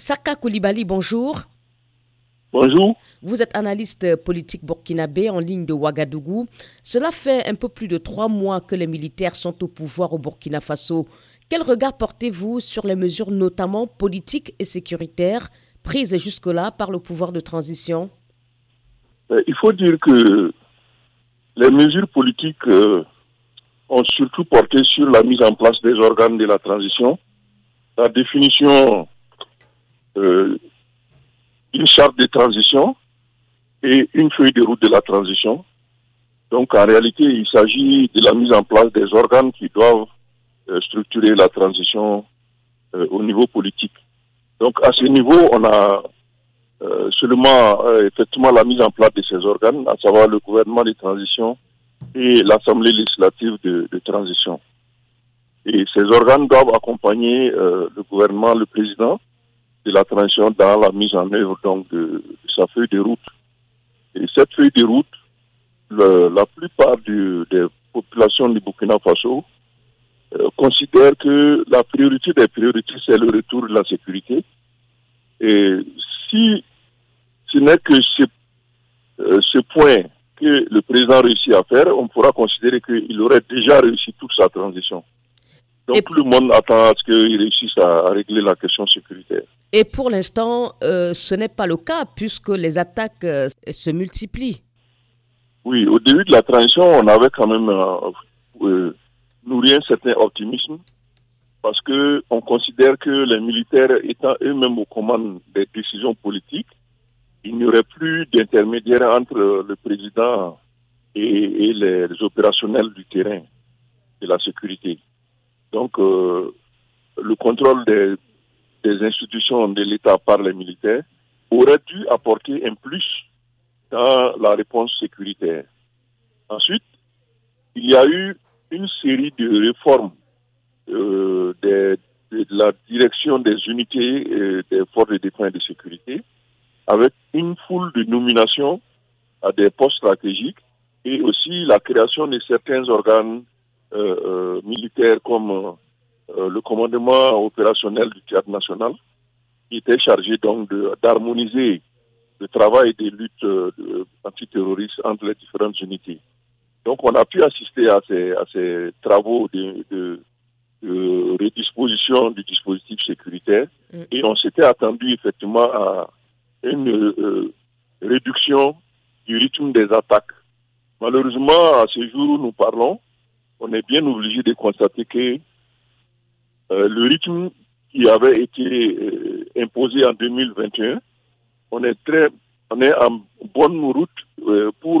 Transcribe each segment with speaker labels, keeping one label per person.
Speaker 1: Saka Koulibaly, bonjour.
Speaker 2: Bonjour.
Speaker 1: Vous êtes analyste politique burkinabé en ligne de Ouagadougou. Cela fait un peu plus de trois mois que les militaires sont au pouvoir au Burkina Faso. Quel regard portez-vous sur les mesures notamment politiques et sécuritaires prises jusque-là par le pouvoir de transition?
Speaker 2: Euh, Il faut dire que les mesures politiques euh, ont surtout porté sur la mise en place des organes de la transition, la définition une charte de transition et une feuille de route de la transition. Donc en réalité, il s'agit de la mise en place des organes qui doivent euh, structurer la transition euh, au niveau politique. Donc à ce niveau, on a euh, seulement effectivement la mise en place de ces organes, à savoir le gouvernement de transition et l'Assemblée législative de, de, transition. Et ces organes doivent accompagner le gouvernement, le président, de la transition dans la mise en œuvre donc de, sa feuille de route. Et cette feuille de route, la plupart des populations du Burkina Faso euh, considèrent que la priorité des priorités, c'est le retour de la sécurité. Et si ce n'est que ce, euh, ce point que le président réussit à faire, on pourra considérer qu'il aurait déjà réussi toute sa transition. Donc tout le monde attend à ce qu'il réussisse à, régler la question sécuritaire.
Speaker 1: Et pour l'instant, euh, ce n'est pas le cas puisque les attaques euh, se multiplient.
Speaker 2: Oui, au début de la transition, on avait quand même euh, nourri un certain optimisme parce que on considère que les militaires étant eux-mêmes aux commandes des décisions politiques, il n'y aurait plus d'intermédiaire entre le président et les opérationnels du terrain de la sécurité. Donc, euh, le contrôle des, des, institutions de l'État par les militaires aurait dû apporter un plus dans la réponse sécuritaire. Ensuite, il y a eu une série de réformes euh, de, de, la direction des unités et des forces de défense et de sécurité, avec une foule de nominations à des postes stratégiques et aussi la création de certains organes euh, euh, militaires comme euh, le commandement opérationnel du théâtre national, qui était chargé donc d'harmoniser le travail des luttes antiterroristes entre les différentes unités. Donc on a pu assister à ces, à ces travaux de, de, de redisposition du dispositif sécuritaire mm. et on s'était attendu effectivement à une réduction du rythme des attaques. Malheureusement, à ce jour où nous parlons, on est bien obligé de constater que euh, le rythme qui avait été euh, imposé en 2021, on est très, on est en bonne route euh, pour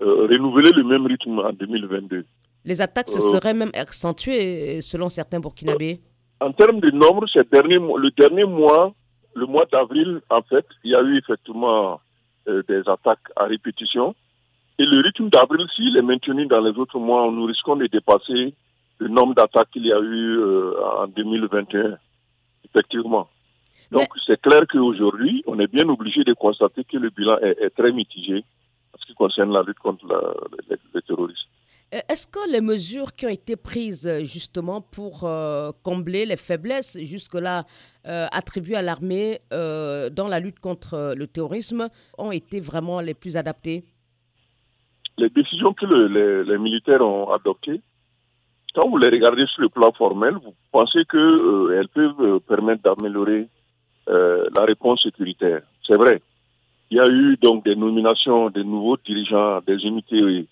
Speaker 2: renouveler le même rythme en 2022.
Speaker 1: Les attaques se seraient même accentuées selon certains Burkinabés.
Speaker 2: En termes de nombre, dernier, le dernier mois, le mois d'avril, en fait, il y a eu effectivement des attaques à répétition. Et le rythme d'avril, s'il est maintenu dans les autres mois, nous risquons de dépasser le nombre d'attaques qu'il y a eu euh, en 2021, effectivement. Donc c'est clair qu'aujourd'hui, on est bien obligé de constater que le bilan est, très mitigé en ce qui concerne la lutte contre le, terrorisme.
Speaker 1: Euh, est-ce que les mesures qui ont été prises euh, justement pour combler les faiblesses jusque-là attribuées à l'armée dans la lutte contre le terrorisme ont été vraiment les plus adaptées?
Speaker 2: Les décisions que les, militaires ont adoptées, quand vous les regardez sur le plan formel, vous pensez qu'elles euh, peuvent euh, permettre d'améliorer euh, la réponse sécuritaire. C'est vrai. Il y a eu donc des nominations de nouveaux dirigeants des unités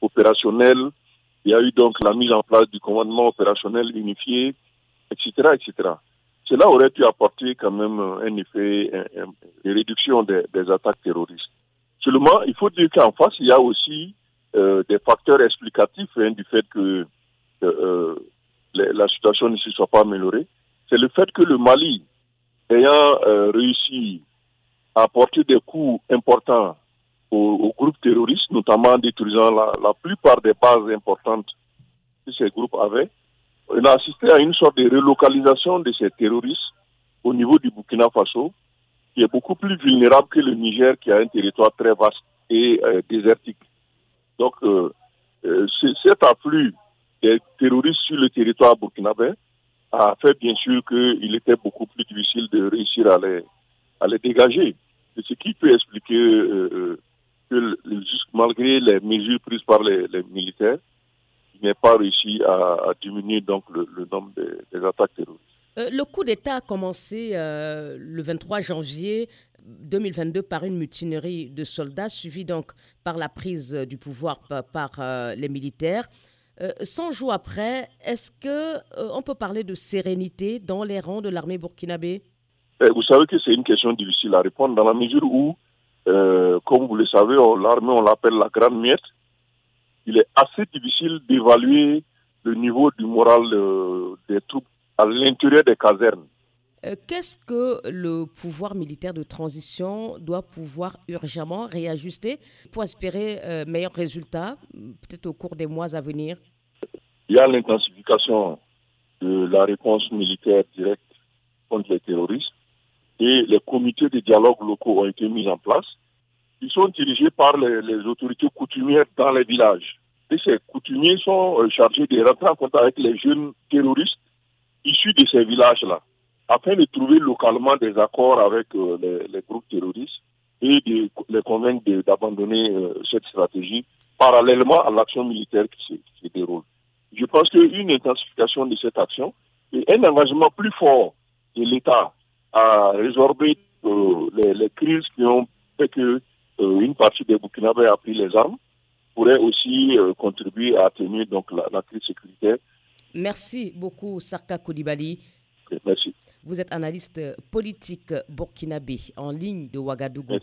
Speaker 2: opérationnelles. Il y a eu donc la mise en place du commandement opérationnel unifié, etc., etc. Cela aurait pu apporter quand même un effet de réduction des attaques terroristes. Seulement, il faut dire qu'en face, il y a aussi euh, des facteurs explicatifs hein, du fait que euh, la situation ne se soit pas améliorée. C'est le fait que le Mali, ayant euh, réussi à apporter des coups importants aux, groupes terroristes, notamment en détruisant la, plupart des bases importantes que ces groupes avaient, a assisté à une sorte de relocalisation de ces terroristes au niveau du Burkina Faso, qui est beaucoup plus vulnérable que le Niger, qui a un territoire très vaste et euh, désertique. Donc, euh, euh cet afflux des terroristes sur le territoire burkinabé a fait bien sûr qu'il était beaucoup plus difficile de réussir à les, à les dégager. C'est ce qui peut expliquer euh, que malgré les mesures prises par les, militaires, il n'est pas réussi à, diminuer donc le, nombre des, attaques terroristes.
Speaker 1: Le coup d'État a commencé le 23 janvier 2022 par une mutinerie de soldats, suivie donc par la prise du pouvoir par, euh, les militaires. 100 euh, jours après, est-ce que euh, on peut parler de sérénité dans les rangs de l'armée burkinabé?
Speaker 2: Eh, Vous savez que c'est une question difficile à répondre dans la mesure où, comme vous le savez, l'armée on l'appelle la grande miette. Il est assez difficile d'évaluer le niveau du moral des troupes à l'intérieur des casernes.
Speaker 1: Euh, qu'est-ce que le pouvoir militaire de transition doit pouvoir urgemment réajuster pour espérer euh, meilleurs résultats, peut-être au cours des mois à venir?
Speaker 2: Il y a l'intensification de la réponse militaire directe contre les terroristes et les comités de dialogue locaux ont été mis en place. Ils sont dirigés par les, autorités coutumières dans les villages. Et ces coutumiers sont euh, chargés de rentrer en contact avec les jeunes terroristes issus de ces villages-là afin de trouver localement des accords avec euh, les, groupes terroristes et de les convaincre d'abandonner euh, cette stratégie parallèlement à l'action militaire qui se, déroule. Je pense qu'une intensification de cette action et un engagement plus fort de l'État à résorber euh, les, crises qui ont fait que une partie des Burkinabés a pris les armes pourrait aussi contribuer à atténuer donc la, crise sécuritaire.
Speaker 1: Merci beaucoup, Sarka Koulibaly.
Speaker 2: merci.
Speaker 1: Vous êtes analyste politique burkinabé en ligne de Ouagadougou.